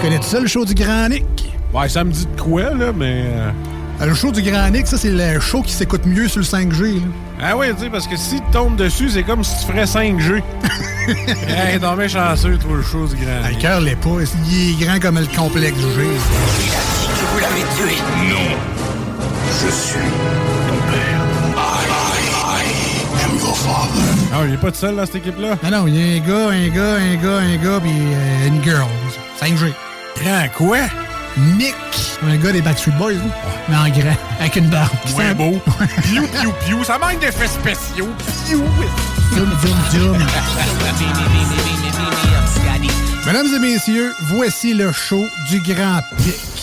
Tu connais tout ça le show du Grand Nick? Ouais, ça me dit de quoi, là, mais. euh, Le show du Grand Nick, ça c'est le show qui s'écoute mieux sur le 5G. là. Ah ouais, tu sais, parce que si tu tombes dessus, c'est comme si tu ferais 5G. hey, t'en mets chanceux, toi, le chose grand. Ah, le cœur l'est pas, il est grand comme le complexe G. Vous l'avez tué Non. Je suis ton père. I, I am your father. Ah, il est pas tout seul, là, cette équipe-là? Non, non, il y a un gars, un gars, un gars, un gars, puis euh, une girl. 5G. Grand quoi? Nick. Un gars des Backstreet Boys, là. mais en grand, avec une barbe. Ouais, beau. Piou, piou, piou. Ça manque d'effets spéciaux. Piou. Zoom, zoom, zoom. Mesdames et messieurs, voici le show du Grand Pic.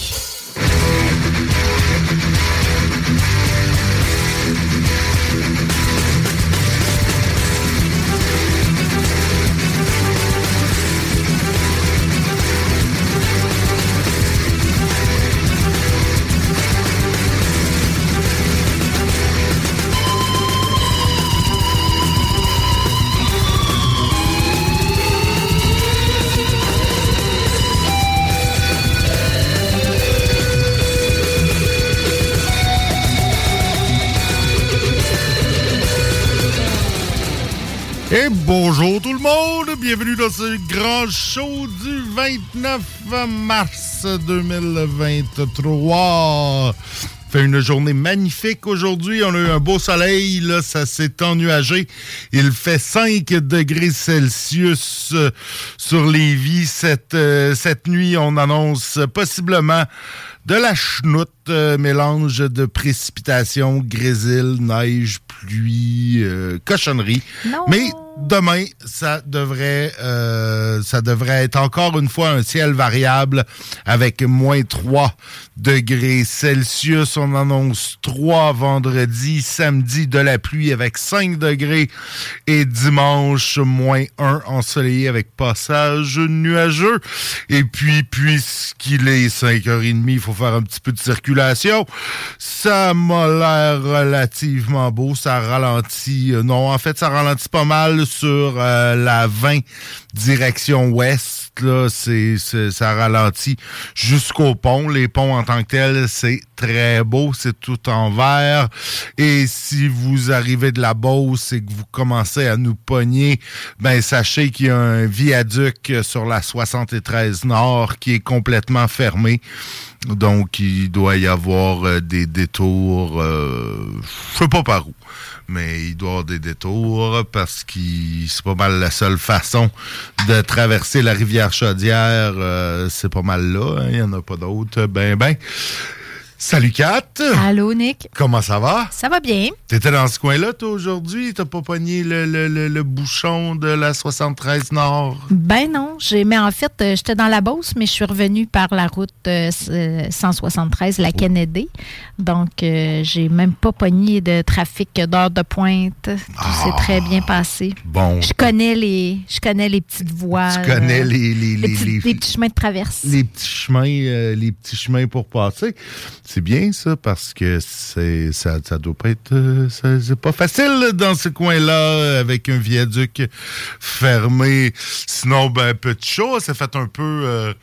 Et bonjour tout le monde, bienvenue dans ce grand show du 29 mars 2023. Fait une journée magnifique aujourd'hui, on a eu un beau soleil, là, ça s'est ennuagé. Il fait 5 degrés Celsius euh, sur les vies cette, euh, cette nuit. On annonce possiblement de la chenoute, euh, mélange de précipitations, grésil, neige, pluie, euh, cochonnerie. Mais demain, ça devrait, euh, ça devrait être encore une fois un ciel variable avec moins 3 degrés Celsius. On annonce 3 vendredi, samedi de la pluie avec 5 degrés et dimanche moins 1 ensoleillé avec passage nuageux. Et puis, puisqu'il est 5h30, il faut faire un petit peu de circulation. Ça m'a l'air relativement beau. Ça ralentit. euh, non, en fait, ça ralentit pas mal sur euh, la 20 direction ouest. Là, c'est, ça ralentit jusqu'au pont. Les ponts en tant que tels, c'est très beau. C'est tout en vert. Et si vous arrivez de la Beauce et que vous commencez à nous pogner, ben sachez qu'il y a un viaduc sur la 73 Nord qui est complètement fermé. Donc, il doit y avoir euh, des détours, euh, je sais pas par où, mais il doit avoir des détours parce que c'est pas mal la seule façon de traverser la rivière Chaudière. euh, c'est pas mal là, hein, il y en a pas d'autres. Ben, ben. Salut Kat! Allô, Nick. Comment ça va? Ça va bien? T'étais dans ce coin-là, toi, aujourd'hui? T'as pas pogné le, le- le- le bouchon de la 73 Nord? Ben non, j'ai mais en fait, euh, j'étais dans la Beauce, mais je suis revenue par la route euh, s- euh, 173, la Kennedy. Donc, euh, j'ai même pas pogné de trafic d'heure de pointe. Tout s'est très bien passé. Bon. Je connais les, je connais les petites voies. Tu connais euh, les, les, les, petits, les- petits chemins de traverse. les petits chemins, euh, les petits chemins pour passer. C'est bien ça parce que c'est ça, ça doit pas être euh, ça- c'est pas facile dans ce coin-là avec un viaduc fermé. Sinon ben peu de chaud, ça fait un peu euh,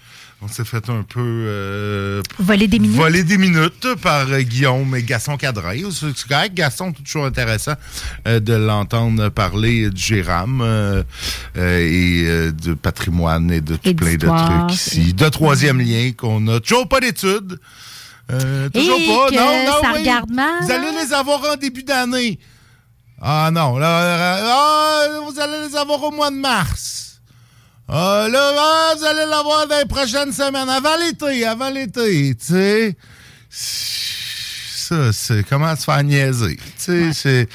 On s'est fait un peu... Euh, voler des minutes. Voler des minutes par euh, Guillaume et Gaston Cadrin. C'est correct, Gaston, toujours intéressant euh, de l'entendre parler du Géram et de patrimoine et de tout plein de trucs ici. De troisième lien qu'on a toujours pas d'études. Toujours pas. non, non, ça regarde mal. Vous allez les avoir en début d'année. Ah non, là, ah, vous allez les avoir au mois de mars. Ah, là, ah, vous allez l'avoir dans les prochaines semaines, avant l'été, avant l'été, tu sais. Ça, c'est comment se faire niaiser. Tu sais, c'est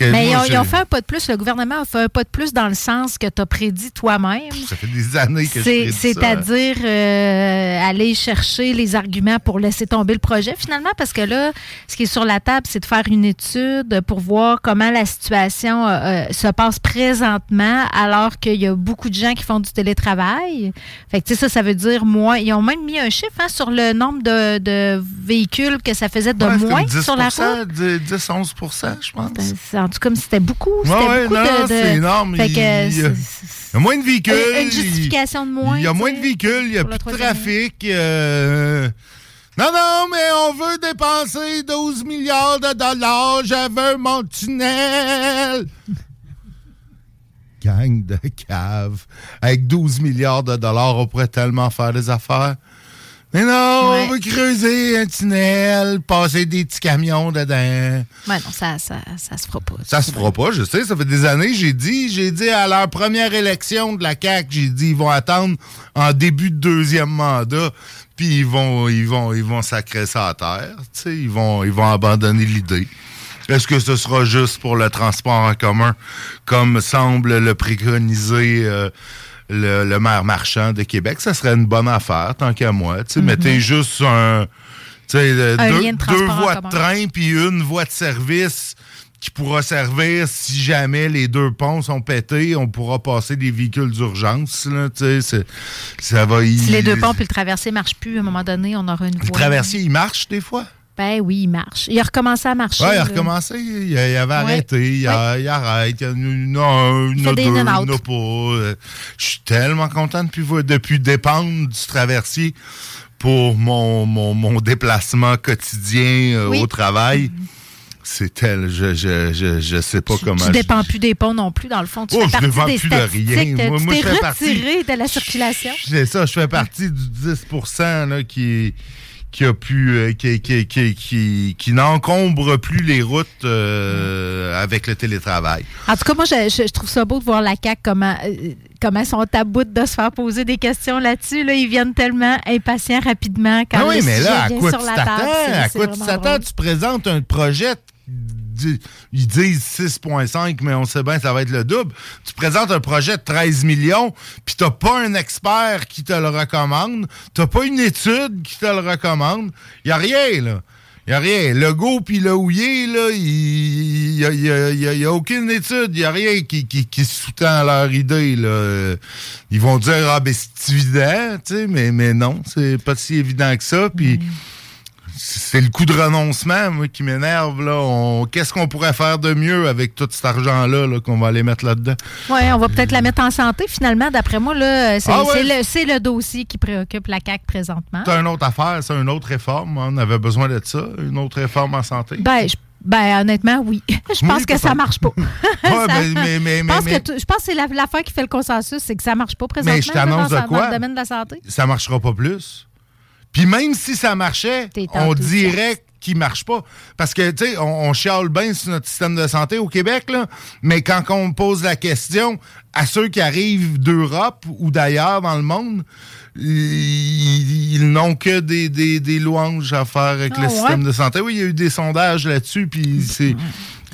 mais ils ont, fait un pas de plus. Le gouvernement a fait un pas de plus dans le sens que tu as prédit toi-même. Ça fait des années que je C'est-à-dire euh, aller chercher les arguments pour laisser tomber le projet, finalement, parce que là, ce qui est sur la table, c'est de faire une étude pour voir comment la situation euh, euh, se passe présentement, alors qu'il y a beaucoup de gens qui font du télétravail. Fait que, ça, ça veut dire moins. Ils ont même mis un chiffre hein, sur le nombre de, véhicules que ça faisait de moins sur la route. 10-11 je pense. En tout cas, c'était beaucoup. C'était beaucoup de, c'est énorme. il, y a, moins de véhicules. Une, justification de moins. Il y a moins de véhicules, il y a plus de trafic. Euh, non, non, mais on veut dépenser 12 milliards de dollars. Je veux mon tunnel. Gang de caves. Avec 12 milliards de dollars, on pourrait tellement faire des affaires. Mais non, on veut creuser un tunnel, passer des petits camions dedans. Ouais, non, ça, ça, ça se fera pas. Ça se fera pas, je sais. Ça fait des années, j'ai dit, j'ai dit à leur première élection de la CAQ, j'ai dit, ils vont attendre en début de deuxième mandat, puis ils vont, ils vont, ils vont sacrer ça à terre. Tu sais, ils vont, ils vont abandonner l'idée. Est-ce que ce sera juste pour le transport en commun, comme semble le préconiser euh, le, maire marchand de Québec, ça serait une bonne affaire, tant qu'à moi. Tu sais, mettez juste un, deux, deux voies de train puis une voie de service qui pourra servir si jamais les deux ponts sont pétés, on pourra passer des véhicules d'urgence. Ça va Si les deux ponts puis le traversier ne marche plus, à un moment donné, on aura une voie. Le traversier, il marche des fois? Ben oui, il marche. Il a recommencé à marcher. Oui, il a recommencé. Il, avait arrêté. Il, arrête. Il y a non, il y a deux, il a pas. Je suis tellement content depuis, depuis dépendre du traversier pour mon, mon, mon déplacement quotidien euh, au travail. C'est tel, je, je, je, je, sais pas comment. Tu dépends plus des ponts non plus, dans le fond. Tu oh, fais je dépends des plus de rien. Moi, moi je fais partie. de la circulation. C'est ça, je fais partie du 10 là, qui, qui a pu euh, qui, qui, qui, qui, n'encombre plus les routes euh, avec le télétravail. En tout cas, moi, je, trouve ça beau de voir la CAQ comment, euh, comment sont à bout de se faire poser des questions là-dessus. Là, ils viennent tellement impatients rapidement quand ah oui, mais là, à quoi tu t'attends? À quoi tu t'attends? Tu présentes un projet ils disent 6,5, mais on sait bien que ça va être le double. Tu présentes un projet de 13 millions, puis t'as pas un expert qui te le recommande, t'as pas une étude qui te le recommande. Il y a rien, là. Il n'y a rien. Le go puis le houillé, là, il n'y a, y a, aucune étude. Il n'y a rien qui, sous-tend leur idée. Là. Ils vont dire Ah ben c'est évident, tu sais, mais, mais non, c'est pas si évident que ça. Puis c'est le coup de renoncement moi, qui m'énerve. là. Qu'est-ce qu'on pourrait faire de mieux avec tout cet argent-là -là, qu'on va aller mettre là-dedans? Oui, on va peut-être la mettre en santé finalement. D'après moi, là, c'est, ah le, dossier qui préoccupe la CAQ présentement. C'est une autre affaire, c'est une autre réforme. On avait besoin de ça, une autre réforme en santé. Ben, ben, honnêtement, oui. je pense que ça marche pas. je, pense que, c'est l'affaire qui fait le consensus, c'est que ça marche pas présentement mais je t'annonce de quoi? dans le domaine de la santé. Ça marchera pas plus. Puis même si ça marchait, on dirait qu'il marche pas. Parce que, tu sais, on, chiale bien sur notre système de santé au Québec, là, mais quand on pose la question à ceux qui arrivent d'Europe ou d'ailleurs dans le monde, ils, n'ont que des, des, louanges à faire avec ah le système de santé. Oui, il y a eu des sondages là-dessus, puis c'est...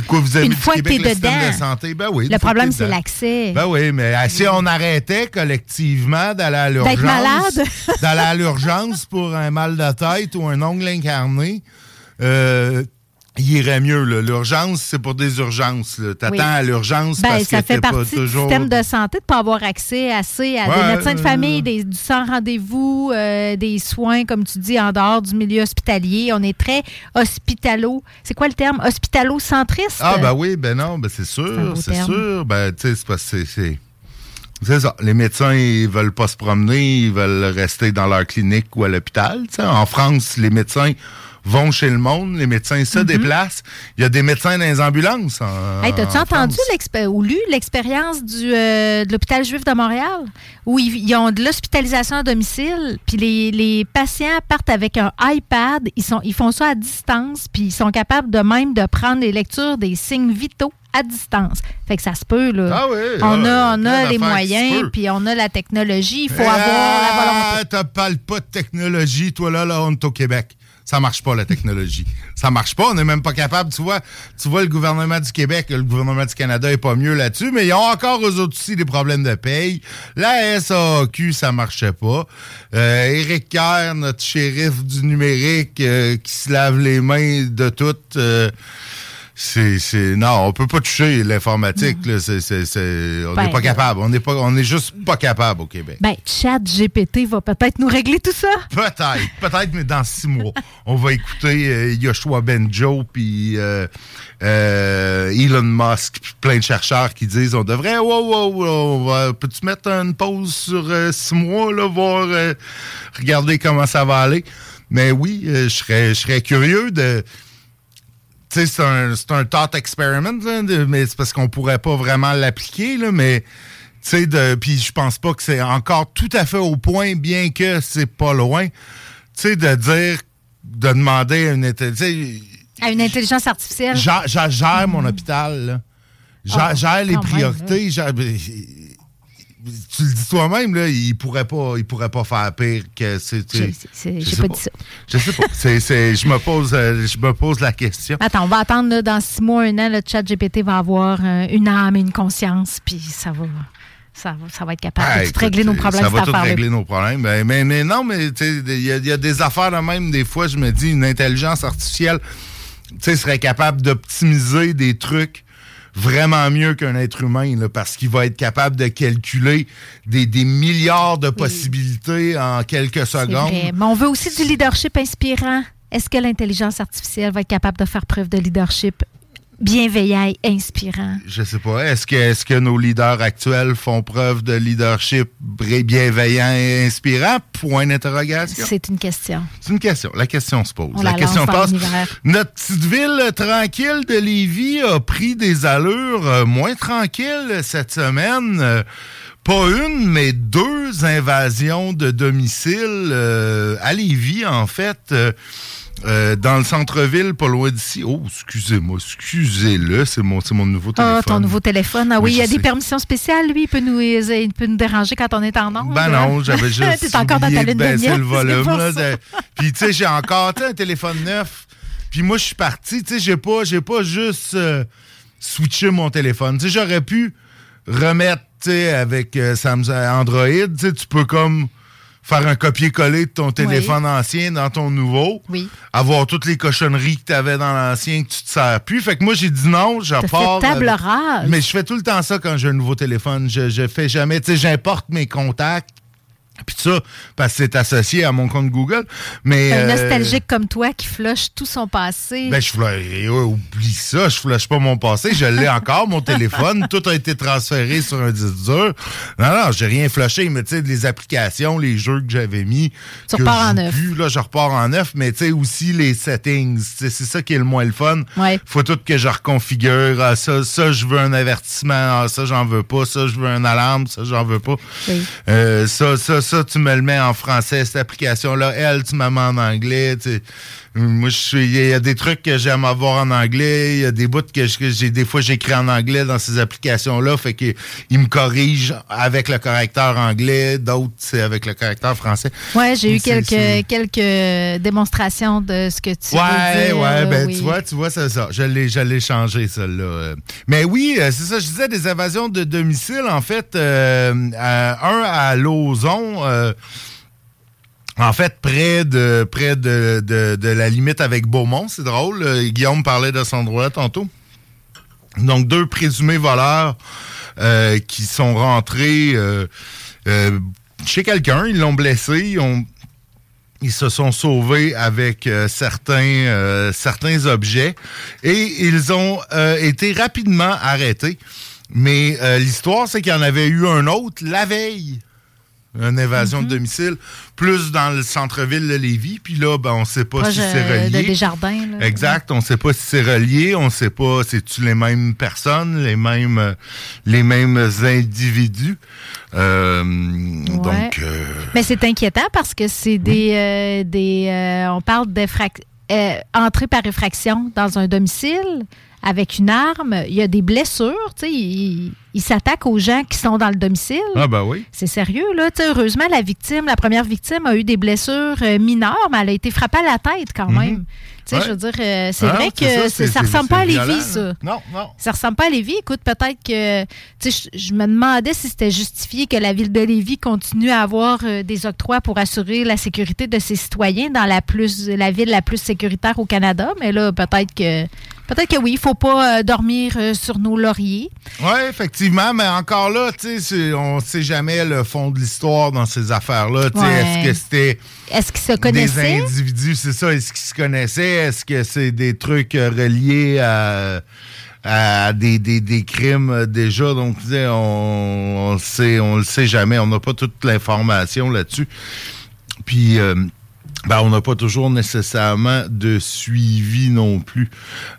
Quoi, vous avez une fois Québec, que le dedans, de santé? Ben oui, le problème, c'est l'accès. Ben oui, mais euh, si on arrêtait collectivement d'aller à l'urgence... malade? d'aller à l'urgence pour un mal de tête ou un ongle incarné, euh, il irait mieux. L'urgence, c'est pour des urgences. Tu attends à l'urgence ben, parce ça que fait partie pas toujours... du système de santé de ne pas avoir accès assez à des médecins de famille, des, du sans rendez-vous, euh, des soins, comme tu dis, en dehors du milieu hospitalier. On est très hospitalo... C'est quoi le terme? Hospitalo-centriste? Ah, ben oui, ben non, ben c'est sûr, c'est sûr. Ben, tu sais, c'est C'est ça. Les médecins, ils veulent pas se promener, ils veulent rester dans leur clinique ou à l'hôpital. En France, les médecins vont chez le monde, les médecins se déplacent. Il y a des médecins dans les ambulances. En, Hey, t'as-tu en entendu ou lu l'expérience du, euh, de l'hôpital juif de Montréal? Où ils, ils ont de l'hospitalisation à domicile, puis les, les patients partent avec un iPad, ils, sont, ils font ça à distance, puis ils sont capables de même de prendre les lectures des signes vitaux à distance. Fait que ça se peut, là. Ah oui, on ah, a, on plein a les moyens, puis on a la technologie, il faut avoir la volonté. Ah, T'as parles pas de technologie, toi là, là, on est au Québec. Ça marche pas, la technologie. Ça marche pas, on n'est même pas capable. Tu vois, tu vois, le gouvernement du Québec, le gouvernement du Canada est pas mieux là-dessus, mais ils ont encore eux autres aussi des problèmes de paye. La SAQ, ça marchait pas. Euh, Éric Kerr, notre shérif du numérique, euh, qui se lave les mains de tout. euh, c'est, c'est, non, on peut pas toucher l'informatique. là. C'est, c'est, c'est- on n'est Ben, pas capable. On n'est pas, on est juste pas capable au Québec. Ben, Chat GPT va peut-être nous régler tout ça. Peut-être, peut-être, mais dans six mois, on va écouter euh, Yoshua Benjo puis euh, euh, Elon Musk, puis plein de chercheurs qui disent on devrait, wow, wow, on va- peux-tu mettre une pause sur euh, six mois, là, voir, euh, regarder comment ça va aller? Mais oui, euh, je serais, je serais curieux de. Sais, c'est un, un thought experiment, là, de- mais c'est parce qu'on pourrait pas vraiment l'appliquer, là, mais. Tu sais, de- puis je pense pas que c'est encore tout à fait au point, bien que c'est pas loin. Tu sais, de dire, de demander à une intelligence. À une intelligence artificielle. Gère, gère- gère mon hôpital, là. Gère, Ah, gère les même, priorités. gère- tu le dis toi-même, là, il pourrait pas, il pourrait pas faire pire que c'est. J'ai- sais pas dit ça. Je sais pas. Je me pose, euh, je me pose la question. Attends, on va attendre là, dans six mois, un an, le chat GPT va avoir euh, une âme et une conscience, puis ça va, ça va, ça va être capable Ah, de tout écoute, régler nos problèmes. Ça va tout régler nos problèmes. Ben, mais, mais non, mais il y, a- il y a des affaires de même, des fois, je me dis, une intelligence artificielle serait capable d'optimiser des trucs vraiment mieux qu'un être humain, là, parce qu'il va être capable de calculer des, des milliards de possibilités en quelques secondes. vrai. Mais on veut aussi du leadership inspirant. Est-ce que l'intelligence artificielle va être capable de faire preuve de leadership bienveillant et inspirant? Je sais pas. Est-ce que, est-ce que nos leaders actuels font preuve de leadership bienveillant et inspirant? Point d'interrogation. C'est une question. C'est une question. La question se pose. On la, la question passe. Notre petite ville euh, tranquille de Lévis a pris des allures euh, moins tranquilles cette semaine. Euh, pas une, mais deux invasions de domicile euh, à Lévis, en fait. euh, euh, dans le centre-ville, pas loin d'ici. Oh, excusez-moi, excusez-le, c'est mon, mon nouveau téléphone. Ah, ton nouveau téléphone. Ah oui, Oui, il y a des permissions spéciales, lui. Il peut nous, il peut nous déranger quand on est en ondes. Ben non, j'avais juste T'es encore dans ta lune de miel, le volume. là, de- Puis tu sais, j'ai encore un téléphone neuf. Puis moi, je suis parti. Tu sais, j'ai pas, pas juste euh, switché mon téléphone. Tu sais, j'aurais pu remettre, tu sais, avec euh, Samsung Android. Tu sais, tu peux comme faire un copier-coller de ton téléphone ancien dans ton nouveau. Oui. Avoir toutes les cochonneries que tu avais dans l'ancien que tu te sers plus. Fait que moi, j'ai dit non, je T'as fait pars. table rase. mais je fais tout le temps ça quand j'ai un nouveau téléphone. Je, je fais jamais, tu sais, j'importe mes contacts. Puis ça, parce que c'est associé à mon compte Google. Mais. Un euh, nostalgique comme toi qui flush tout son passé. Ben, je flush, eh, ouais, oublie ça, je flush pas mon passé, je l'ai encore, mon téléphone, tout a été transféré sur un disque dur. Non, non, j'ai rien flushé, mais tu sais, les applications, les jeux que j'avais mis. Tu repars je en neuf. plus, là, je repars en neuf, mais tu sais, aussi les settings, c'est ça qui est le moins le fun. Ouais. Faut tout que je reconfigure. Ah, ça, ça, je veux un avertissement. Ah, ça, j'en veux pas. Ça, je veux un alarme. Ça, j'en veux pas. Oui. Euh, ça, ça, ça, tu me le mets en français, cette application-là. Elle, tu mets en anglais. tu. Moi, je suis. Il y a des trucs que j'aime avoir en anglais. Il y a des bouts que j'ai des fois j'écris en anglais dans ces applications-là. Fait que ils me corrigent avec le correcteur anglais. D'autres, c'est avec le correcteur français. Ouais, j'ai eu quelques, quelques démonstrations de ce que tu Ouais, dire. ouais, là, ben oui. tu vois, tu vois, c'est ça. Je l'ai, je l'ai changé, celle-là. Euh, Mais oui, euh, c'est ça, je disais des invasions de domicile, en fait, euh, à- un à Lauson, euh, en fait, près de près de, de- de la limite avec Beaumont, c'est drôle. euh, Guillaume parlait de cet endroit tantôt. Donc, deux présumés voleurs euh, qui sont rentrés euh, chez quelqu'un, ils l'ont blessé, ils ils se sont sauvés avec certains, certains objets et ils ont été rapidement arrêtés. Mais l'histoire, c'est qu'il y en avait eu un autre la veille. Une évasion Mhm. de domicile, plus dans le centre-ville de Lévis. Puis là, ben, on ne sait pas Proche, si c'est euh, relié. de Desjardins. là. Exact. On ne sait pas si c'est relié. On ne sait pas si c'est les mêmes personnes, les mêmes, euh, les mêmes individus. Euh, Donc, euh, Mais c'est inquiétant parce que c'est des. euh, des on parle d'entrée par effraction dans un domicile avec une arme. Il y a des blessures. Tu sais, il, il s'attaque aux gens qui sont dans le domicile. ah ben oui. C'est sérieux, là. Tu sais, heureusement, la victime, la première victime, a eu des blessures euh, mineures, mais elle a été frappée à la tête quand même. Tu sais, Mhm. Ouais. je veux dire, euh, c'est Ah, vrai que ça, ça ressemble pas à Lévis, ça. Non, non. Ça ressemble pas à Lévis. Écoute, peut-être que. Tu sais, je, je me demandais si c'était justifié que la ville de Lévis continue à avoir euh, des octrois pour assurer la sécurité de ses citoyens dans la plus la ville la plus sécuritaire au Canada. Mais là, peut-être que. Peut-être que oui, il faut pas euh, dormir euh, sur nos lauriers. Oui, effectivement, mais encore là, on ne sait jamais le fond de l'histoire dans ces affaires-là. Ouais. Est-ce que c'était Est-ce qu'ils se des individus, c'est ça, est-ce qu'ils se connaissaient? Est-ce que c'est des trucs euh, reliés à, à des, des- des crimes déjà? Donc, on, sait, on le sait jamais. On n'a pas toute l'information là-dessus. Puis, euh, ben, on n'a pas toujours nécessairement de suivi non plus.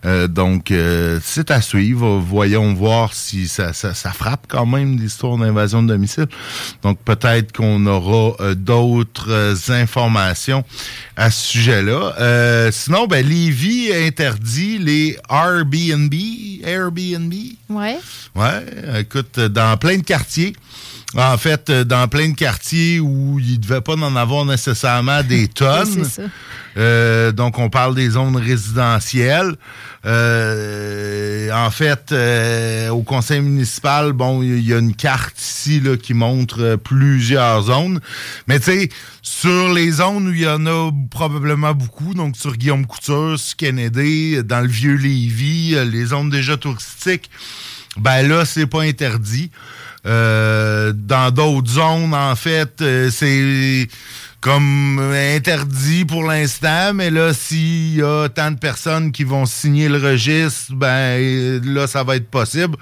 Euh, donc, euh, c'est à suivre. Voyons voir si ça, ça, ça frappe quand même l'histoire d'invasion de domicile. Donc, peut-être qu'on aura euh, d'autres euh, informations à ce sujet-là. Euh, sinon, ben, Lévis interdit les Airbnb. Airbnb? Ouais. Ouais, écoute, dans plein de quartiers. En fait, euh, dans plein de quartiers où il ne devait pas en avoir nécessairement des tonnes. ça. Euh, donc, on parle des zones résidentielles. Euh, en fait, euh, au conseil municipal, bon, il y a une carte ici là, qui montre plusieurs zones. Mais tu sais, sur les zones où il y en a probablement beaucoup, donc sur Guillaume Couture, sur Kennedy, dans le vieux Lévis, les zones déjà touristiques, ben là, c'est pas interdit. Euh, dans d'autres zones, en fait, euh, c'est comme interdit pour l'instant, mais là, s'il y a tant de personnes qui vont signer le registre, ben là, ça va être possible.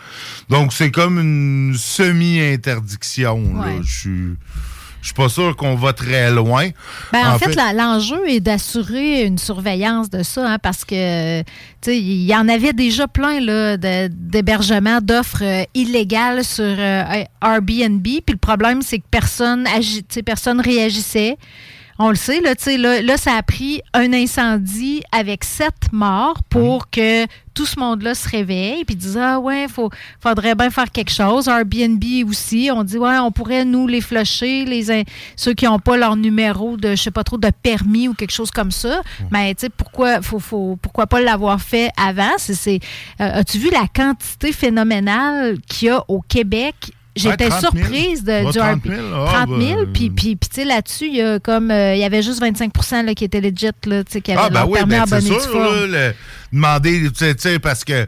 Donc, c'est comme une semi-interdiction. Ouais. Je suis. Je suis pas sûr qu'on va très loin. Ben, en, fait, l'enjeu est d'assurer une surveillance de ça, hein, parce que il y en avait déjà plein d'hébergements, d'offres euh, illégales sur euh, Airbnb. Puis le problème, c'est que personne, agi- personne réagissait. On le sait, là, tu sais, là, là, ça a pris un incendie avec sept morts pour que tout ce monde-là se réveille puis dise Ah ouais, faut, faudrait bien faire quelque chose. Airbnb aussi, on dit Ouais, on pourrait nous les flusher, les, ceux qui n'ont pas leur numéro de, je sais pas trop, de permis ou quelque chose comme ça. Mais tu sais, pourquoi, faut, faut, pourquoi pas l'avoir fait avant? C'est, c'est- euh, as-tu vu la quantité phénoménale qu'il y a au Québec? J'étais 30 000. surprise de, du 30 Airbnb. 000, ah, 30 000, ben, puis, puis, puis, tu sais, là-dessus, il y a comme, euh, il y avait juste 25 là, qui étaient legit, là, tu sais, qui avaient Ah, ben leur oui, permis ben en c'est sûr, là, le- demander, tu sais, parce que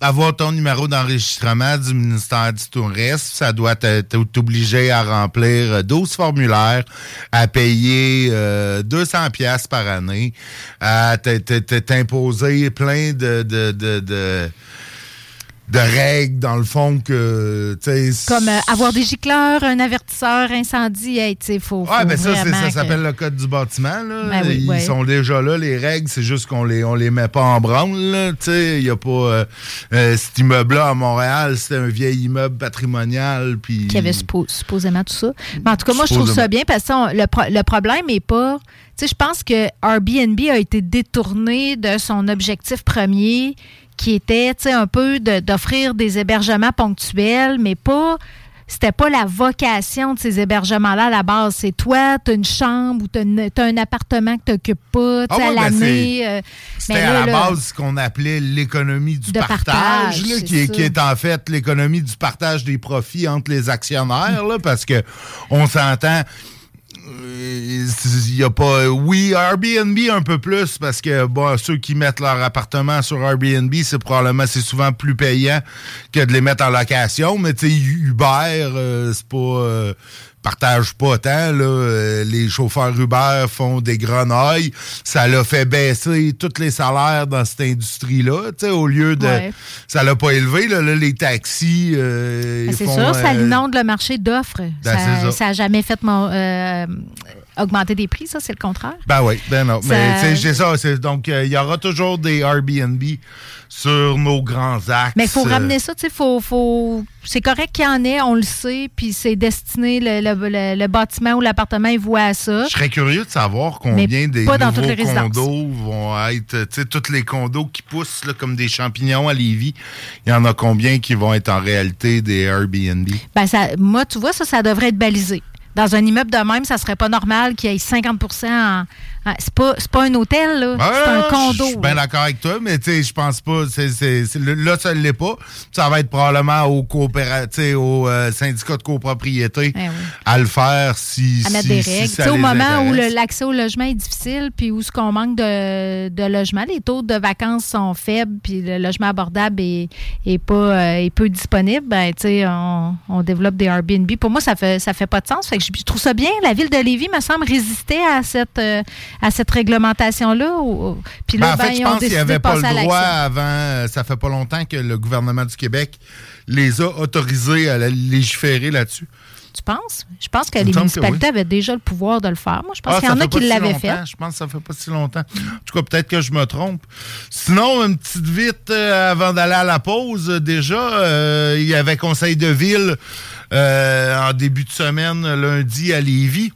avoir ton numéro d'enregistrement du ministère du Tourisme, ça doit t'obliger à remplir euh, 12 formulaires, à payer euh, 200 pièces par année, à t'imposer plein de, de, de, de, de règles, dans le fond, que. Comme euh, avoir des gicleurs, un avertisseur, incendie, hey, tu sais, faut, ben ça, ça que- s'appelle le code du bâtiment. Là. Ben oui, Ils sont déjà là, les règles. C'est juste qu'on les, on les met pas en branle. Tu sais, il y a pas... euh, euh, cet immeuble-là à Montréal, c'était un vieil immeuble patrimonial. Puis... qui avait suppo- supposément tout ça. Mais en tout cas, moi, je trouve ça bien parce que le, pro- le problème est pas. Tu sais, je pense que Airbnb a été détourné de son objectif premier qui était, un peu de- d'offrir des hébergements ponctuels, mais pas. C'était pas la vocation de ces hébergements-là à la base. C'est toi, tu as une chambre ou tu as, un appartement que tu n'occupes pas, Ah à ouais, ben l'année. euh, C'était à la là, base ce qu'on appelait l'économie du partage, partage, là, qui, est, qui est en fait l'économie du partage des profits entre les actionnaires, là, parce que on s'entend. Euh, y a pas. Oui, Airbnb un peu plus parce que bon, ceux qui mettent leur appartement sur Airbnb, c'est probablement c'est souvent plus payant que de les mettre en location. Mais tu sais, Uber, euh, c'est pas. euh, partagent pas tant. Là. Euh, les chauffeurs Uber font des grenailles. Ça l'a fait baisser tous les salaires dans cette industrie-là. Au lieu de... Ça l'a pas élevé. Là, les taxis... Ben, c'est sûr, ça inonde le marché d'offres. Ben, ça n'a jamais fait mon, augmenter des prix, ça, c'est le contraire? Ben oui, ben non. Mais c'est ça. Donc, il y aura toujours des Airbnb sur nos grands axes. Mais il faut ramener ça, tu sais, faut, faut... c'est correct qu'il y en ait, on le sait, puis c'est destiné, le, le, bâtiment ou l'appartement, il voit à ça. Je serais curieux de savoir combien des nouveaux condos vont être, tu sais, tous les condos qui poussent là, comme des champignons à Lévis, il y en a combien qui vont être en réalité des Airbnb? Ben ça, moi, tu vois, ça, ça devrait être balisé dans un immeuble de même, ça serait pas normal qu'il y ait 50 en, c'est pas, pas un hôtel, là. c'est un condo. Je suis bien d'accord avec toi, mais tu sais, je pense pas. c'est là, ça ne l'est pas. Ça va être probablement au coopératif, au euh, syndicat de copropriété eh à le faire si. À mettre des règles. au moment où l'accès au logement est difficile, puis où ce qu'on manque de, de logement, les taux de vacances sont faibles, puis le logement abordable est, est pas euh, est peu disponible, ben, tu sais, on, on, développe des Airbnb. Pour moi, ça fait, ça fait pas de sens. Fait que je trouve ça bien. La ville de Lévis me semble résister à cette. Euh, à cette réglementation-là? Puis là, ben, en fait, ben, je pense qu'il n'y avait pas le droit avant. Euh, ça fait pas longtemps que le gouvernement du Québec les a autorisés à légiférer là-dessus. Tu penses? Je pense que les municipalités avaient déjà le pouvoir de le faire. Moi, je pense ah, qu'il y en a qui l'avaient fait. Je pense que ça fait pas si longtemps. En tout cas, peut-être que je me trompe. Sinon, une petite vite euh, avant d'aller à la pause, déjà, euh, il y avait conseil de ville en début de semaine, lundi, à Lévis.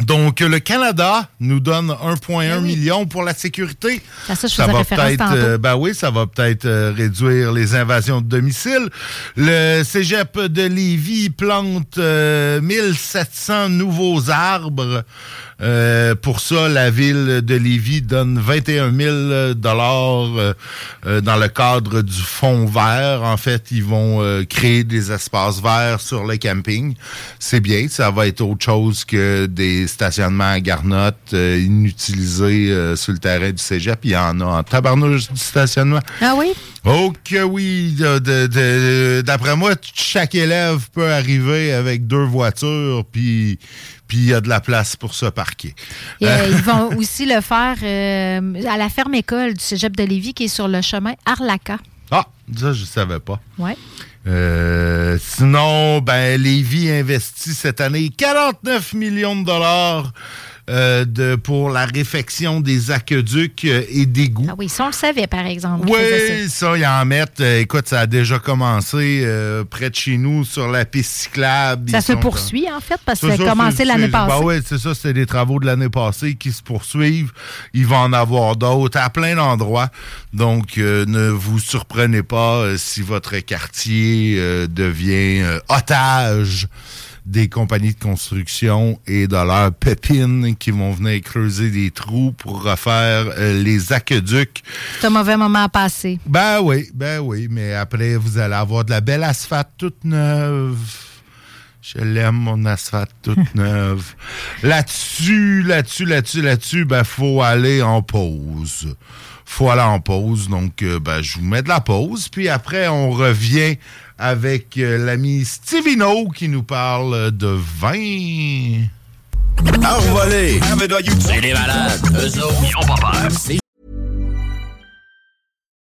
Donc, le Canada nous donne 1,1 ben million pour la sécurité. Ça, ça, va peut-être, euh, ben oui, ça va peut-être euh, réduire les invasions de domicile. Le Cégep de Lévis plante 1700 euh, nouveaux arbres. Euh, pour ça, la ville de Lévis donne 21 000 dollars euh, dans le cadre du fonds vert. En fait, ils vont créer des espaces verts sur le camping. C'est bien, ça va être autre chose que des stationnements à garnotte inutilisés sur le terrain du cégep. Il y en a en tabarnouche du stationnement. Ah oui? Oh que oui. D'après moi, chaque élève peut arriver avec deux voitures, puis puis il y a de la place pour se parquer. Euh, ils vont aussi le faire euh, à la ferme école du Cégep de Lévis qui est sur le chemin Arlaca. Ah, ça, je ne savais pas. Oui. Euh, sinon, ben, Lévis investit cette année 49 millions de dollars euh, de, pour la réfection des aqueducs euh, et d'égouts. Ah oui, ça, on le savait, par exemple. Oui, ça, ils en mettent. Euh, écoute, ça a déjà commencé près de chez nous sur la piste cyclable. Ça se poursuit, en fait, parce que ça a commencé l'année passée. Ben oui, c'est ça, c'était des travaux de l'année passée qui se poursuivent. Il va en avoir d'autres à plein d'endroits. Donc, ne vous surprenez pas si votre quartier devient otage des compagnies de construction et de leurs pépines qui vont venir creuser des trous pour refaire euh, les aqueducs. C'est un mauvais moment à passer. Ben oui, ben oui, mais après, vous allez avoir de la belle asphalte toute neuve. Je l'aime, mon asphalte toute neuve. Là-dessus, là-dessus, là-dessus, là-dessus, ben, faut aller en pause. Faut aller en pause. Donc, euh, ben, je vous mets de la pause. Puis après, on revient avec euh, l'ami Stevino qui nous parle de vin. Envolé! C'est des malades! Eux autres, ils ont pas peur!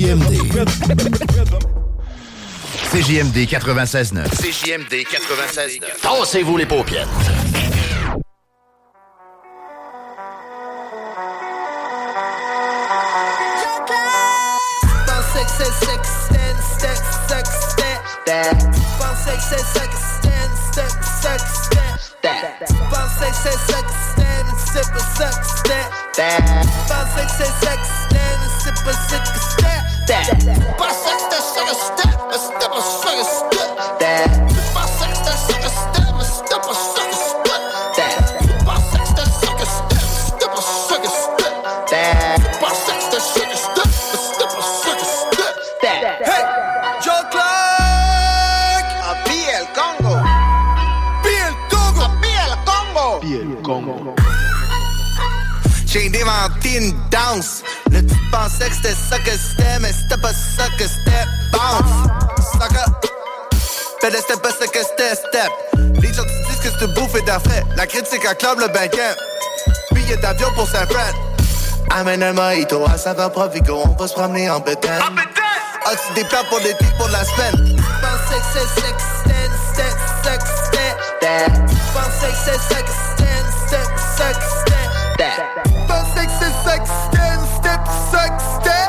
GMD. CJMD 96.9. CJMD 96.9. Tassez-vous les paupières. that. By sex, that sugar step, a step, a sugar step. That. By sex, that sugar step, a step, a sugar step. That. By sex, that sugar step, step, a sugar step. That. By sex, that sugar step, a step, a sugar step. That. Hey, Joe Clark. A el Congo. Piel Congo. Piel Congo. Piel Congo. She ain't thin dance. Pensais que c'était ça que c'était, mais c'était pas ça que c'était. Bounce, sucker. Fais le step pas ça que c'était, step. Les gens te disent que c'est bouffé d'affaires. La critique acclame le banquet. Billet d'avion pour Saint-Fran. Amène un mojito à saveur Provigo, on va se promener en bétail. As-tu des plans pour l'été, pour la semaine? Pensais que c'est sex, step, sex, step. Pensais que c'est sex, step, sex, step. Pensais que c'est sex, stand, step,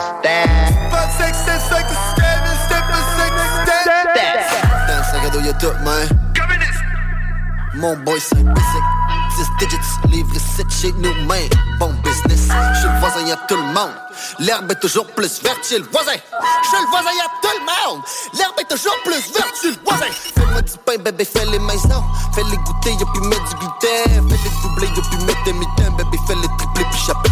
sex, step. Que c'est sex, stand, step, sex, step. Dans le sac à dos, y'a tout, man. Mon boy, c'est basic. 10 digits, livre 7 chez nous, man. Bon business. Chez le voisin, y'a tout le monde. L'herbe est toujours plus verte chez le voisin. Chez le voisin, y'a tout le monde. L'herbe est toujours plus verte chez le voisin. Fais-moi du pain, bébé, fais les maisons. Fais-les goûter, y'a plus mettre du gluten. Fais-les doubler, y'a plus mettre des mitaines. Bébé, fais-les tripler, puis j'appelle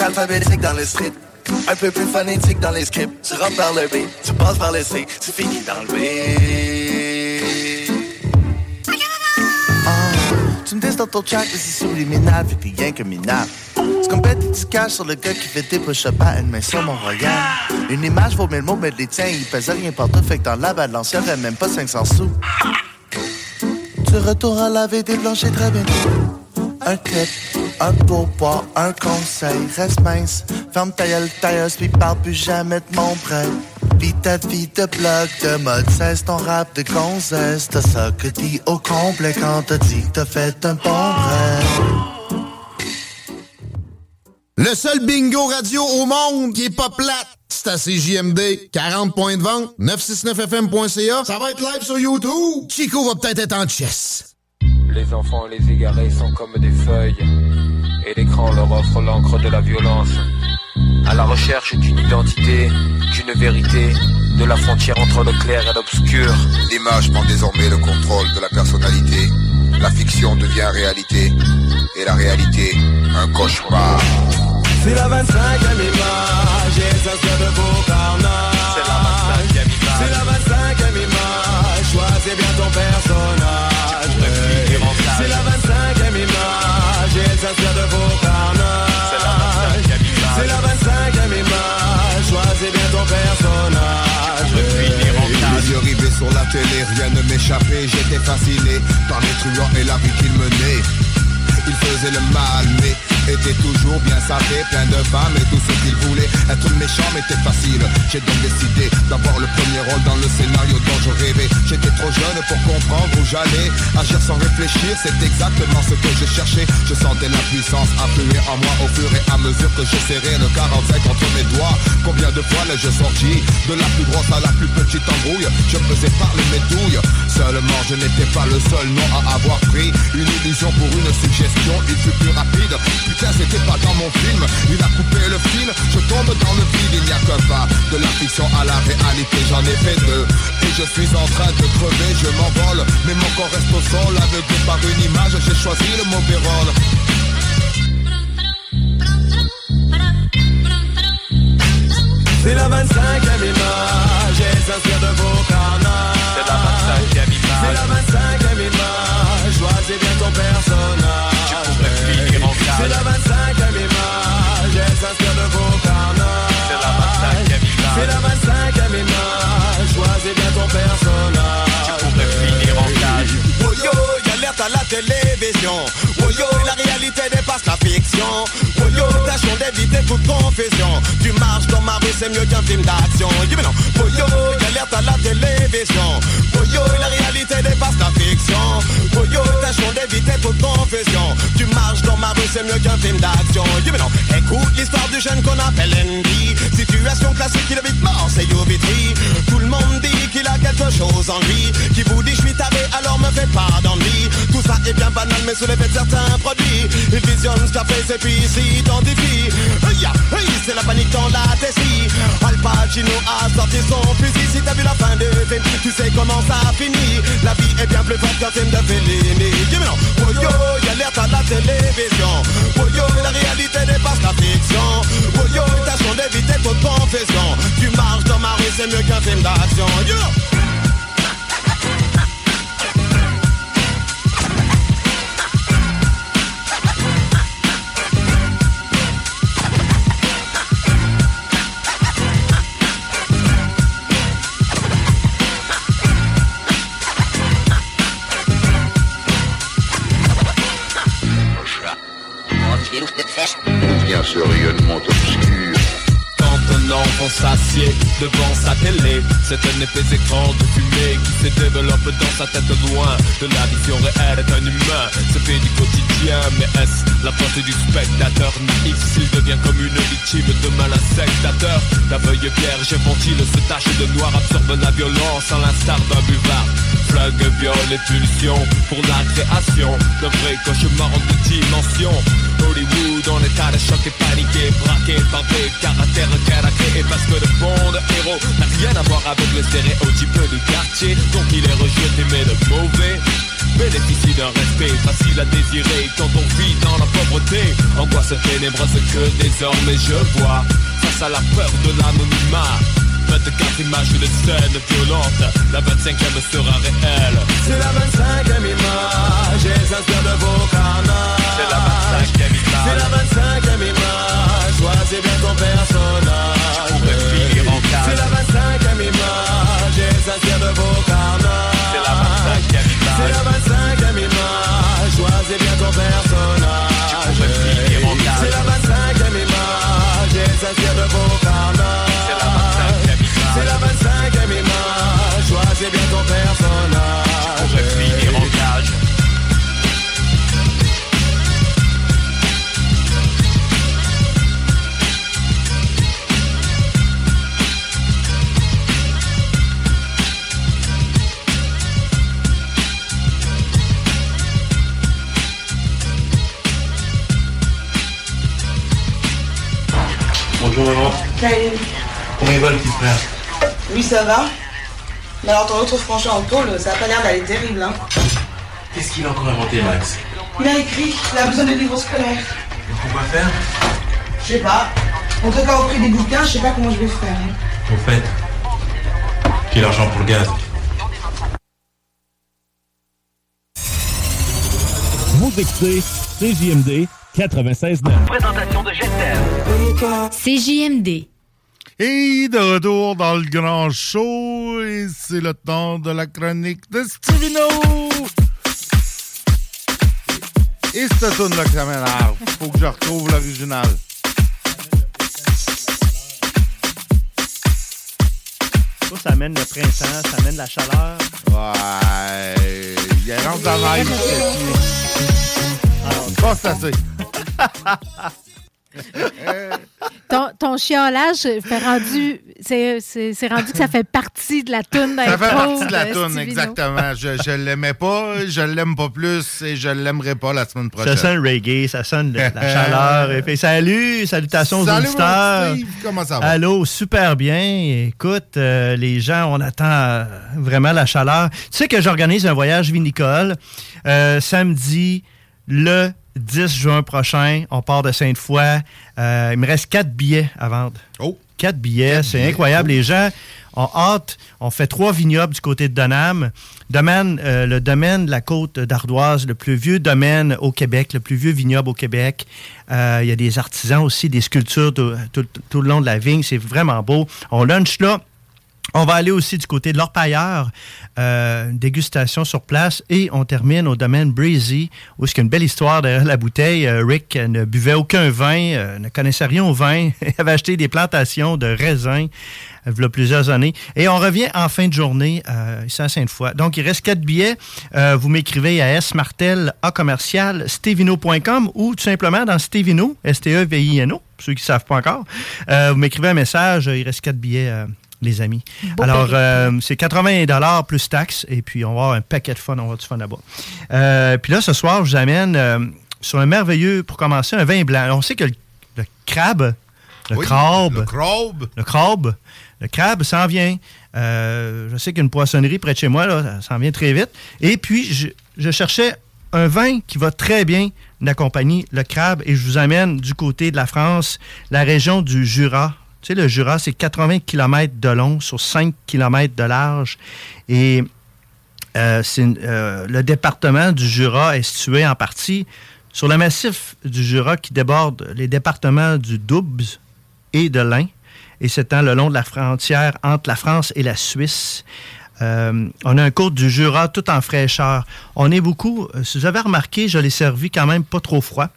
Qu'être alphabétique dans le street. Un peu plus phonétique dans les scripts. Tu rentres par le B, tu passes par le C, tu finis dans le B. Ah, tu me dis dans ton track que c'est subliminal, fait que rien que minable. Comme bête du cash sur le gars qui fait des push-up à une main sur mon regard. Une image vaut mille mots, mais les tiens, ils pèsent rien partout, fait que dans la balance, y'aurait même pas 500 sous. Tu retournes à laver des planchers très bientôt. Un clip, un pourboire, un conseil, reste mince. Ferme ta gueule, tailleuse, puis parle plus jamais de mon prêt. Vis ta vie de blog, de mode 16, ton rap de gonzesse. T'as ça que dit au complet quand t'as dit que t'as fait un bon rêve. Le seul bingo radio au monde qui est pas plate, c'est à CJMD. 40 points de vente, 969fm.ca. Ça va être live sur YouTube. Chico va peut-être être en chess. Les enfants les égarés sont comme des feuilles, et l'écran leur offre l'encre de la violence. À la recherche d'une identité, d'une vérité, de la frontière entre le clair et l'obscur. L'image prend désormais le contrôle de la personnalité. La fiction devient réalité, et la réalité, un cauchemar. C'est la 25e image et ça se de beau carnage. C'est la 25e image. C'est la 25e image. Choisis bien ton personnage. De beau carnage. C'est la 25e image. Choisis bien ton personnage. Les yeux rivés sur la télé, rien ne m'échappait. J'étais fasciné par les truands et la vie qu'ils menaient. Ils faisaient le mal, mais étaient toujours bien sapés, plein de femmes et tout ce qu'ils voulaient. Être méchant m'était facile. J'ai donc décidé d'avoir le premier rôle dans le scénario dont je rêvais. J'étais trop jeune pour comprendre où j'allais. Agir sans réfléchir, c'est exactement ce que je cherchais. Je sentais la puissance affluer en moi au fur et à mesure que je serrais le 45 entre mes doigts. Combien de fois l'ai-je sorti De la plus grosse à la plus petite embrouille? Je faisais parler mes douilles. Seulement, je n'étais pas le seul nom à avoir pris une illusion pour une suggestion. Il fut plus rapide. C'était pas dans mon film. Il a coupé le fil. Je tombe dans le vide. Il n'y a que pas de la fiction à la réalité. J'en ai fait deux. Et je suis en train de crever, je m'envole Mais mon corps reste au sol, aveuglé par une image J'ai choisi le mauvais rôle C'est la 25e image et s'inspire de vos télévision. Oh yo, la réalité dépasse la fiction. Oh yo, tâchons d'éviter toute confusion. Tu marches dans ma rue, c'est mieux qu'un film d'action. Mais non. Oh yo, y'alerte à la télévision. Oh yo, la réalité dépasse la fiction. Oh yo, tâchons d'éviter toute confusion. Tu marches dans ma rue, c'est mieux qu'un film d'action. Mais non. Écoute l'histoire du jeune qu'on appelle Andy. Situation classique, il vite mort, c'est Yovitri. Tout le monde dit qu'il a quelque chose en lui Qui vous dit je suis taré, alors me faites pas d'envie. Tout ça est bien banal, mais sous l'effet de certains produits. Il visionne ce qu'a fait, et puis s'identifie Hey, hey, c'est la panique dans la tessie. Al Pacino a sorti son fusil Si t'as vu la fin du film, tu sais comment ça finit. La vie est bien plus forte qu'un film de Fellini. Dis non, oh yo, y'alerte à la télévision. Oh yo, la réalité dépasse la fiction. Oh yo, tâchons d'éviter toute confession. Tu marches dans ma rue, c'est mieux qu'un film d'action Bien devant sa télé. C'est un épais écran de fumée qui se développe dans sa tête loin. De la vision réelle d'un humain Se fait du quotidien. Mais est-ce la pensée du spectateur? Naïf S'il devient comme une victime de malassectateur L'aveugle vierge ventile se tache de noir Absorbe la violence à l'instar d'un buvard. Flingue, viol et pulsion pour la création D'un vrai cauchemar en deux dimensions Hollywood en état de choc et paniqué Braqué par des caractères caraqués Et parce que le bon héros n'a rien à voir avec le stéréotype du quartier Donc il est rejeté mais le mauvais Bénéficie d'un respect facile à désirer Quand on vit dans la pauvreté. Angoisse ténébreuse que désormais je vois Face à la peur de l'anonymat 24 images de scène violente. La 25ème sera réelle. C'est la 25e image Et s'inspire de vos carnages C'est la 25ème image. C'est la 25e image Choisis bien ton personnage. Tu pourrais finir en cage. C'est la 25e image Et s'inspire de vos carnages C'est la 25ème image. C'est la 25e Mais alors, ton autre franchement en tôle, ça a pas l'air d'aller terrible, hein. Qu'est-ce qu'il a encore inventé Max Il a écrit, il a besoin de livres scolaires. Et Pourquoi faire Je sais pas. En tout cas, au prix des bouquins, je sais pas comment je vais faire. hein. Au fait, j'ai l'argent pour le gaz. Vous écoutez CJMD 96.9. Présentation de Gestel. CJMD. Et de retour dans le grand show, et c'est le temps de la chronique de Stivino! Et cette tune là que ça m'énerve. Faut que je retrouve l'original. Ça, ça amène le printemps, ça amène la chaleur. Ouais. Il rentre dans la neige. Pas c'est assez. Ton, ton chiolage fait rendu C'est c'est- c'est rendu que ça fait partie de la toune Ça fait partie de la toune, exactement. Je, je l'aimais pas, je l'aime pas plus et je l'aimerais pas la semaine prochaine. Ça sonne reggae, ça sonne de la chaleur. Et puis, salut, salutations Salut, aux auditeurs. Steve, comment ça va? Allô, super bien. Écoute, euh, les gens, on attend euh, vraiment la chaleur. Tu sais que j'organise un voyage vinicole euh, samedi, le 10 juin prochain. On part de Sainte-Foy. Euh, il me reste quatre billets à vendre. Oh! Quatre billets, c'est incroyable. Les gens ont hâte. On fait trois vignobles du côté de Donham. Domaine, euh, le domaine de la côte d'Ardoise, le plus vieux domaine au Québec, le plus vieux vignoble au Québec. Euh, Il y a des artisans aussi, des sculptures tout, tout- tout le long de la vigne. C'est vraiment beau. On lunch là. On va aller aussi du côté de l'Orpailleur, euh, dégustation sur place, et on termine au domaine Breezy, où il y a une belle histoire derrière la bouteille. Euh, Rick ne buvait aucun vin, euh, ne connaissait rien au vin, avait acheté des plantations de raisins il y a plusieurs années. Et on revient en fin de journée ici à Sainte-Foy. Donc, il reste quatre billets. Vous m'écrivez à smartel à commercial stevino.com ou tout simplement dans Stevino, S-T-E-V-I-N-O, pour ceux qui ne savent pas encore. Vous m'écrivez un message, il reste quatre billets. Les amis. Beau Alors, euh, c'est 80 plus taxes, et puis on va avoir un paquet de fun, on va avoir du fun là-bas. Euh, puis là, ce soir, je vous amène euh, sur un merveilleux, pour commencer, un vin blanc. On sait que le, le crabe, le Oui, crabe, le crabe. le crabe, le crabe s'en vient. Euh, je sais qu'il y a une poissonnerie près de chez moi, là, ça s'en vient très vite. Et puis, je, je cherchais un vin qui va très bien accompagner le crabe, et je vous amène du côté de la France, la région du Jura. Tu sais, le Jura, c'est 80 km de long sur 5 km de large. Et euh, euh, le département du Jura est situé en partie sur le massif du Jura qui déborde les départements du Doubs et de l'Ain et s'étend le long de la frontière entre la France et la Suisse. Euh, on a un cours du Jura tout en fraîcheur. On est beaucoup, si vous avez remarqué, je l'ai servi quand même pas trop froid,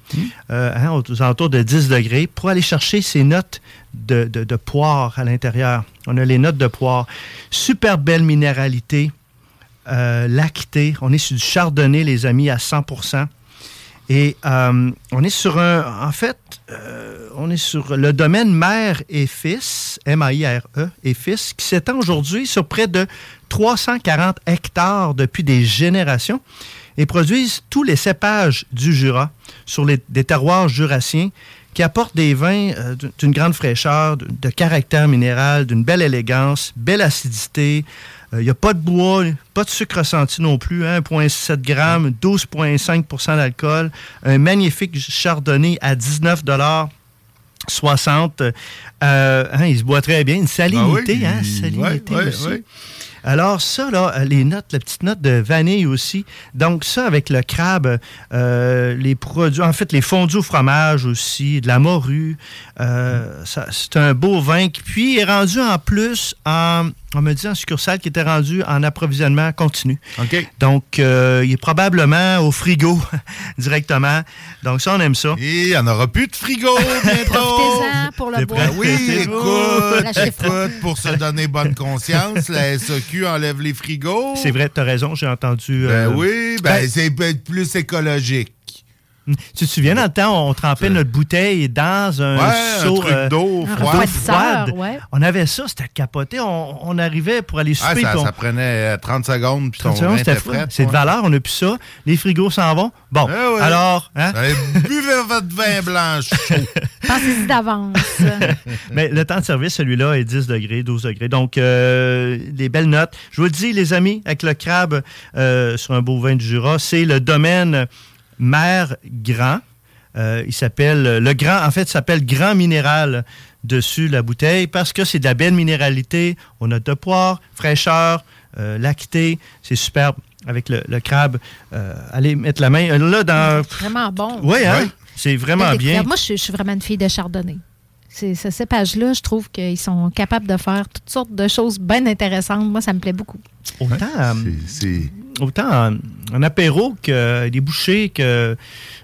euh, hein, aux alentours de 10 degrés, pour aller chercher ces notes de, poire à l'intérieur. On a les notes de poire. Super belle minéralité, euh, lactée. On est sur du chardonnay, les amis, à 100% et euh, on est sur un. En fait, euh, on est sur le domaine mère et fils, M-A-I-R-E, et fils, qui s'étend aujourd'hui sur près de 340 hectares depuis des générations et produisent tous les cépages du Jura sur des terroirs jurassiens qui apportent des vins euh, d'une- grande fraîcheur, de, de caractère minéral, d'une belle élégance, belle acidité. Euh, Il n'y a pas de bois, pas de sucre ressenti non plus, hein, 1,7 grammes, 12,5% d'alcool, un magnifique chardonnay à 19 60. Euh, hein, il se boit très bien, une salinité, Ah oui, hein, salinité ouais, ouais, aussi. Alors ça, là, euh, les notes, la petite note de vanille aussi. Donc ça, avec le crabe, euh, les produits, en fait, les fondus au fromage aussi, de la morue. euh, c'est un beau vin qui, puis, est rendu en plus, en, on me dit en succursale, qui était rendu en approvisionnement continu. Donc, euh, il est probablement au frigo directement. Donc ça, on aime ça. Et il n'y en aura plus de frigo bientôt. Pour le bois. Ben oui, écoute, écoute, pour se donner bonne conscience, la SOQ enlève les frigos. C'est vrai, tu as raison, j'ai entendu. Ben euh, oui, ben, ben- c'est peut-être plus écologique. Tu te souviens, dans le temps, on trempait notre bouteille dans un Ouais, un seau truc euh, d'eau froide. froide. ouais. On avait ça, c'était capoté. On, on arrivait pour aller Ah, souper. ça, puis on- ça prenait euh, 30 secondes, puis 30 ton secondes, était frais. C'est de valeur, on n'a plus ça. Les frigos s'en vont. Bon, ouais. alors, hein? Buvez votre vin blanc chaud. Pensez-y d'avance. Mais le temps de service, celui-là, est 10 degrés, 12 degrés. Donc, euh, des belles notes. Je vous le dis, les amis, avec le crabe euh, sur un beau vin du Jura, c'est le domaine Mère Grand. Euh, il s'appelle, le grand, en fait, il s'appelle Grand Minéral dessus la bouteille parce que c'est de la belle minéralité. On a de poire, fraîcheur, euh, lacté. C'est superbe avec le, le crabe. Euh, allez mettre la main. euh, Là, dans. Vraiment bon. Oui, hein? C'est vraiment bien. Moi, je, suis- je suis vraiment une fille de chardonnay. C'est ce cépage-là, je trouve qu'ils sont capables de faire toutes sortes de choses bien intéressantes. Moi, ça me plaît beaucoup. Autant, euh, autant en, en apéro que des bouchées, que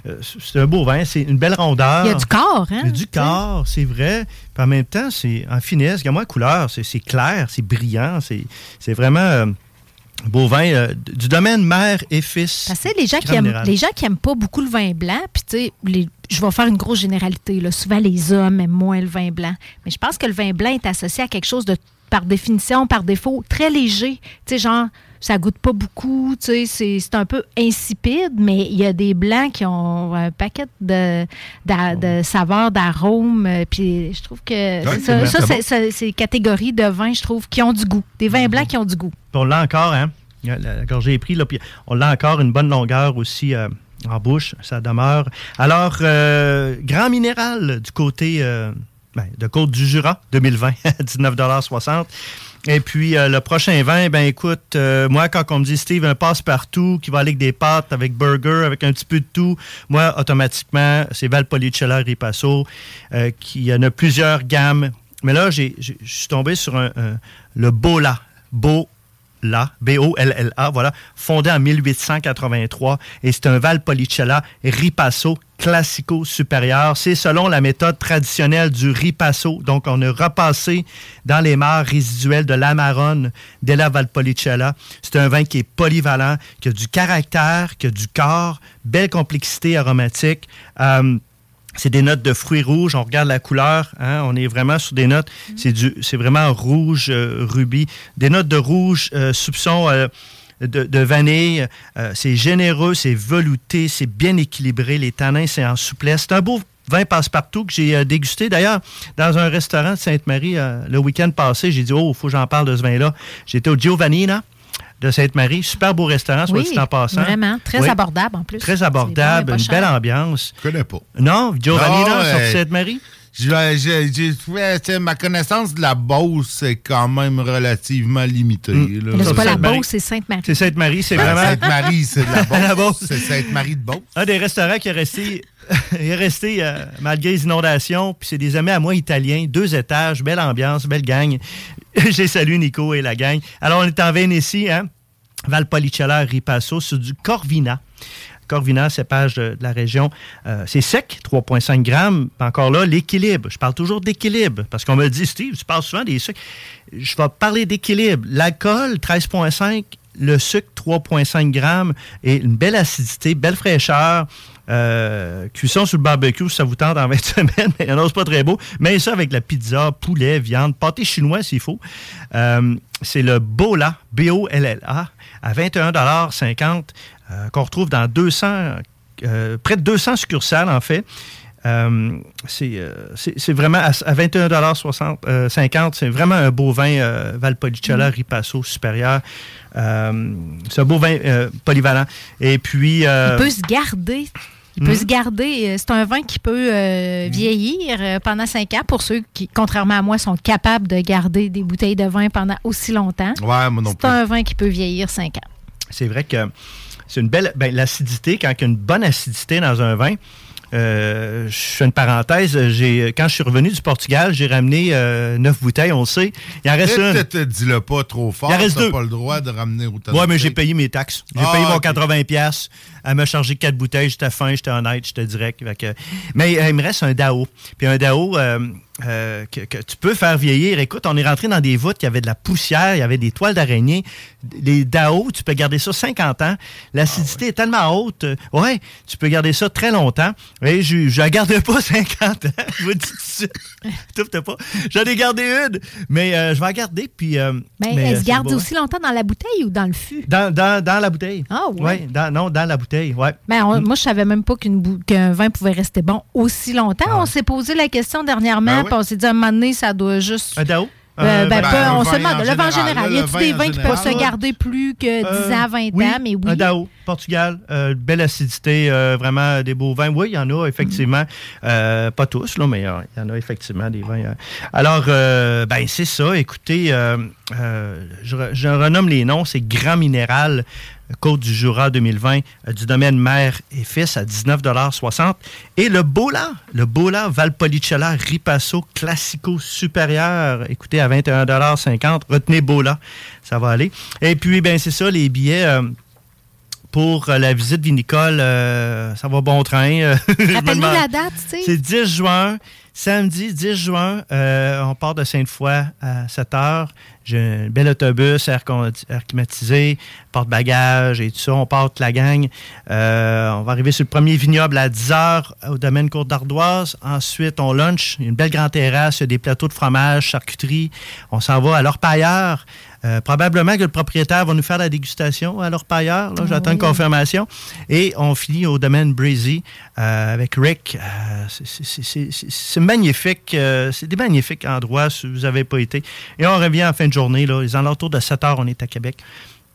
euh, c'est un beau vin, c'est une belle rondeur. Il y a du corps, hein? Il y a du corps, c'est vrai. Puis en même temps, c'est en finesse. Regarde-moi la couleur, c'est c'est clair, c'est brillant, c'est vraiment. euh, beau vin euh, du domaine mère et fils. Parce que les gens, qui aiment, les gens qui aiment pas beaucoup le vin blanc, puis tu sais, les- je vais faire une grosse généralité. Là. Souvent, les hommes aiment moins le vin blanc. Mais je pense que le vin blanc est associé à quelque chose de, par définition, par défaut, très léger. Tu sais, genre, ça goûte pas beaucoup, tu sais, c'est c'est un peu insipide, mais il y a des blancs qui ont un paquet de, d'a- de saveurs, d'arômes. euh, Puis je trouve que ça, c'est c'est bon. c'est- c'est catégorie de vins, je trouve, qui ont du goût. Des vins blancs qui ont du goût. On l'a encore, hein? La, la gorgée est prise, là, puis on l'a encore une bonne longueur aussi euh, en bouche, ça demeure. Alors, euh, Grand Minéral du côté euh, ben, de Côte du Jura, 2020, 19,60 Et puis, euh, le prochain vin, ben écoute, euh, moi, quand on me dit Steve, un passe-partout qui va aller avec des pâtes, avec burger, avec un petit peu de tout, moi, automatiquement, c'est Valpolicella Ripasso, euh, qui en a plusieurs gammes. Mais là, je suis tombé sur le Bola. Bola, B-O-L-L-A, voilà, fondé en 1883. Et c'est un Valpolicella Ripasso Classico supérieur. C'est selon la méthode traditionnelle du Ripasso. Donc, on a repassé dans les mares résiduelles de l'Amarone della Valpolicella. C'est un vin qui est polyvalent, qui a du caractère, qui a du corps, belle complexité aromatique. Euh, c'est des notes de fruits rouges. On regarde la couleur. hein, on est vraiment sur des notes. C'est du, c'est vraiment rouge, euh, rubis. Des notes de rouge, euh, soupçon de, de vanille. Euh, c'est généreux, c'est velouté, c'est bien équilibré. Les tanins, c'est en souplesse. C'est un beau vin passe-partout que j'ai euh, dégusté. D'ailleurs, dans un restaurant de Sainte-Marie euh, le week-end passé, j'ai dit, oh, il faut que j'en parle de ce vin-là. J'étais au Giovannina de Sainte-Marie. Super beau restaurant, soit Oui, dit en passant. vraiment. Très Oui. abordable en plus. Très abordable, une belle ambiance. Je connais pas. Non, Giovanni, Non, là, sur Sainte-Marie? J'ai- ma connaissance de la Beauce est quand même relativement limitée. là, c'est pas la. Beauce, c'est Sainte-Marie. C'est Sainte-Marie, c'est Ben, vraiment. Sainte-Marie, c'est de la Beauce. La Beauce. C'est Sainte-Marie de Beauce. Un des restaurants qui est resté, est resté euh, malgré les inondations, puis c'est des amis à moi italiens, deux étages, belle ambiance, belle gang. J'ai salué Nico et la gang. Alors, on est en Vénétie, hein? Valpolicella Ripasso, sur du Corvina. Corvina, cépage de, de la région. Euh, c'est sec, 3,5 grammes. Encore là, l'équilibre. Je parle toujours d'équilibre parce qu'on me dit, Steve, tu parles souvent des sucres. Je vais parler d'équilibre. L'alcool, 13,5. Le sucre, 3,5 grammes. Et une belle acidité, belle fraîcheur. Euh, cuisson sur le barbecue, ça vous tente en 20 semaines, mais a c'est pas très beau. Mais ça avec la pizza, poulet, viande, pâté chinois s'il faut. Euh, c'est le Bola, B-O-L-L-A, à 21,50 euh, qu'on retrouve dans 200, euh, près de 200 succursales en fait. Euh, c'est vraiment à, à 21,50 euh, 50, c'est vraiment un beau vin Valpolicella Ripasso supérieur. C'est un beau vin polyvalent. Et puis. Il peut se garder. Il peut Hmm? se garder. C'est un vin qui peut euh, vieillir pendant cinq ans pour ceux qui, contrairement à moi, sont capables de garder des bouteilles de vin pendant aussi longtemps. Ouais, moi non C'est un vin qui peut vieillir cinq ans. c'est vrai que c'est une belle. Ben, l'acidité, quand il y a une bonne acidité dans un vin, euh, je fais une parenthèse. J'ai, quand je suis revenu du Portugal, j'ai ramené euh, neuf bouteilles, on le sait. Il en reste une. Peut-être dis-le pas trop fort. Il en reste deux. pas le droit de ramener autant de mais j'ai payé mes taxes. J'ai Ah, payé mon ok. 80 pièces. Elle m'a chargé quatre bouteilles. J'étais fin, j'étais honnête, j'étais direct. Que- Mais euh, il me reste un DAO. Puis un DAO euh, euh, que, que tu peux faire vieillir. Écoute, on est rentré dans des voûtes, il y avait de la poussière, il y avait des toiles d'araignée. Les DAO, tu peux garder ça 50 ans. L'acidité est tellement haute. euh, ouais, tu peux garder ça très longtemps. Et je je la garde pas 50 ans. Je vous dis tout de suite. Tout pas. J'en ai gardé une. Mais euh, je vais la garder. Puis, Mais, mais, elle se garde aussi longtemps dans la bouteille ou dans le fût? Dans, dans, dans la bouteille. Ah, ouais. Ouais, dans- non, dans la bouteille, ouais. Ben, on- Moi, je savais même pas qu'un vin pouvait rester bon aussi longtemps. On s'est posé la question dernièrement, Ben oui. Puis on s'est dit à un moment donné, ça doit juste. Un DAO? Euh, Euh, ben, ben, pas- un on se demande, le vin en général, Y a-t-il vin des vins qui peuvent se garder plus que 10 ans, 20 oui, ans? Mais oui. Un DAO, Portugal, euh, belle acidité, euh, vraiment des beaux vins. Oui, il y en a effectivement, Euh, pas tous, là, mais euh, il y en a effectivement des vins. euh. Alors, euh, ben c'est ça. Écoutez, euh, je, re- je renomme les noms. C'est Grand Minéral, Côte du Jura 2020, euh, du domaine mère et fils à 19,60 Et le Bola, le Bola Valpolicella Ripasso Classico supérieur, écoutez, à 21,50 Retenez Bola, ça va aller. Et puis, ben c'est ça, les billets. euh, pour la visite vinicole. ça va bon train. Rappelle-nous la date, tu sais. C'est 10 juin. Samedi 10 juin, euh, on part de Sainte-Foy à 7 h. J'ai un bel autobus, air, climatisé, porte-bagages et tout ça. On part la gang. Euh, on va arriver sur le premier vignoble à 10 h au domaine Côte d'Ardoise. Ensuite, on lunch. Une belle grande terrasse, des plateaux de fromage, charcuterie. On s'en va à l'Orpailleur. Euh, probablement que le propriétaire va nous faire la dégustation à l'Orpailleur. Là, J'attends une confirmation. Et on finit au domaine Breezy euh, avec Rick. Euh, c'est- magnifique. c'est des magnifiques endroits si vous n'avez pas été. Et on revient en fin de journée. Là, les alentours de 7 heures, on est à Québec.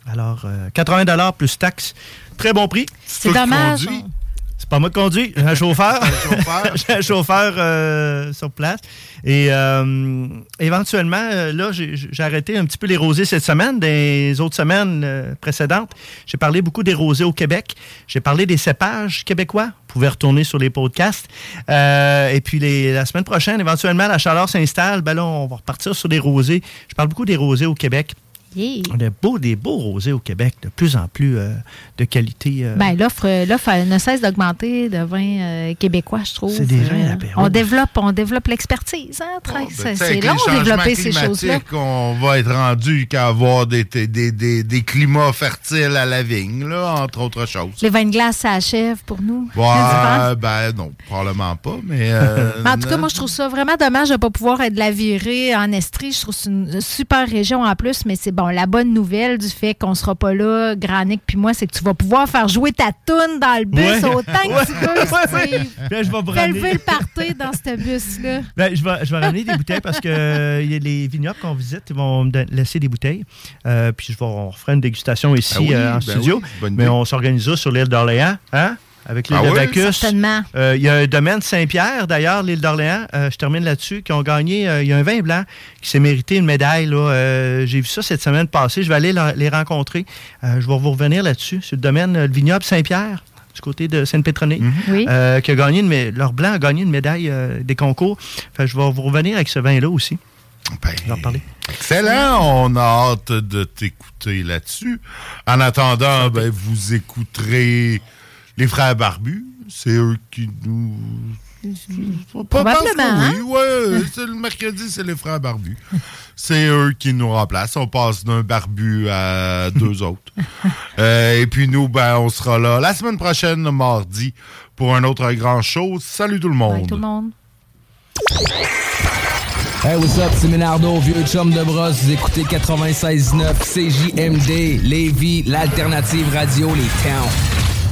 Alors, euh, 80 plus taxes. Très bon prix. C'est dommage. on- C'est pas moi qui conduis, j'ai un chauffeur. j'ai un chauffeur euh, sur place. Et euh, éventuellement, euh, là, j'ai arrêté un petit peu les rosés cette semaine. Des autres semaines euh, précédentes, j'ai parlé beaucoup des rosés au Québec. J'ai parlé des cépages québécois. Vous pouvez retourner sur les podcasts. Euh, et puis les- la semaine prochaine, éventuellement, la chaleur s'installe. Ben là, on va repartir sur des rosés. Je parle beaucoup des rosés au Québec. Yeah. On a beau, des beaux rosés au Québec, de plus en plus euh, de qualité. euh, Ben, l'offre, l'offre elle ne cesse d'augmenter de vins euh, québécois, je trouve. C'est des vins Euh, on développe, on développe l'expertise. Hein, Trace? Ben, c'est long de développer ces choses-là. On va être rendu qu'à avoir des, des, des, des climats fertiles à la vigne, là, entre autres choses. Les vins de glace, ça achève pour nous. Ouais, ben non, probablement pas, mais... euh, Mais en tout cas, moi, je trouve ça vraiment dommage de ne pas pouvoir être la virée en Estrie. Je trouve que c'est une super région en plus, mais c'est bon. La bonne nouvelle du fait qu'on sera pas là, Granic puis moi, c'est que tu vas pouvoir faire jouer ta toune dans le bus Ouais. autant que tu veux. Steve. Là, je vais Fais lever le party dans ce bus-là. Ben, je, vais, je vais ramener des bouteilles parce que euh, il y a les vignobles qu'on visite ils vont me laisser des bouteilles. Euh, puis je vais, on une dégustation ici Ben oui, euh, en ben studio. oui, Mais on s'organisera sur l'île d'Orléans. Hein? Avec l'île Ah de oui? Bacchus. Certainement. Euh, Il y a un domaine Saint-Pierre, d'ailleurs, l'île d'Orléans. euh, je termine là-dessus, qui ont gagné. euh, Il y a un vin blanc qui s'est mérité une médaille. là. Euh, J'ai vu ça cette semaine passée. Je vais aller la- les rencontrer. Euh, je vais vous revenir là-dessus, sur le domaine, le vignoble Saint-Pierre, du côté de Sainte-Pétronée, Oui. euh, qui a gagné une mé- leur blanc a gagné une médaille euh, des concours. Que je vais vous revenir avec ce vin-là aussi. Ben, je vais en parler. Excellent, on a hâte de t'écouter là-dessus. En attendant, ben, vous écouterez les frères barbus. C'est eux qui nous... Probablement, hein? oui, ouais, c'est le mercredi, c'est les frères barbus. C'est eux qui nous remplacent. On passe d'un barbu à deux autres. Euh, et puis nous, ben, on sera là la semaine prochaine, mardi, pour un autre grand show. Salut tout le monde. Bye, tout le monde. Hey, what's up, c'est Ménardo, vieux chum de brosse. Vous écoutez 96.9 CJMD, Lévis, l'alternative radio, les towns.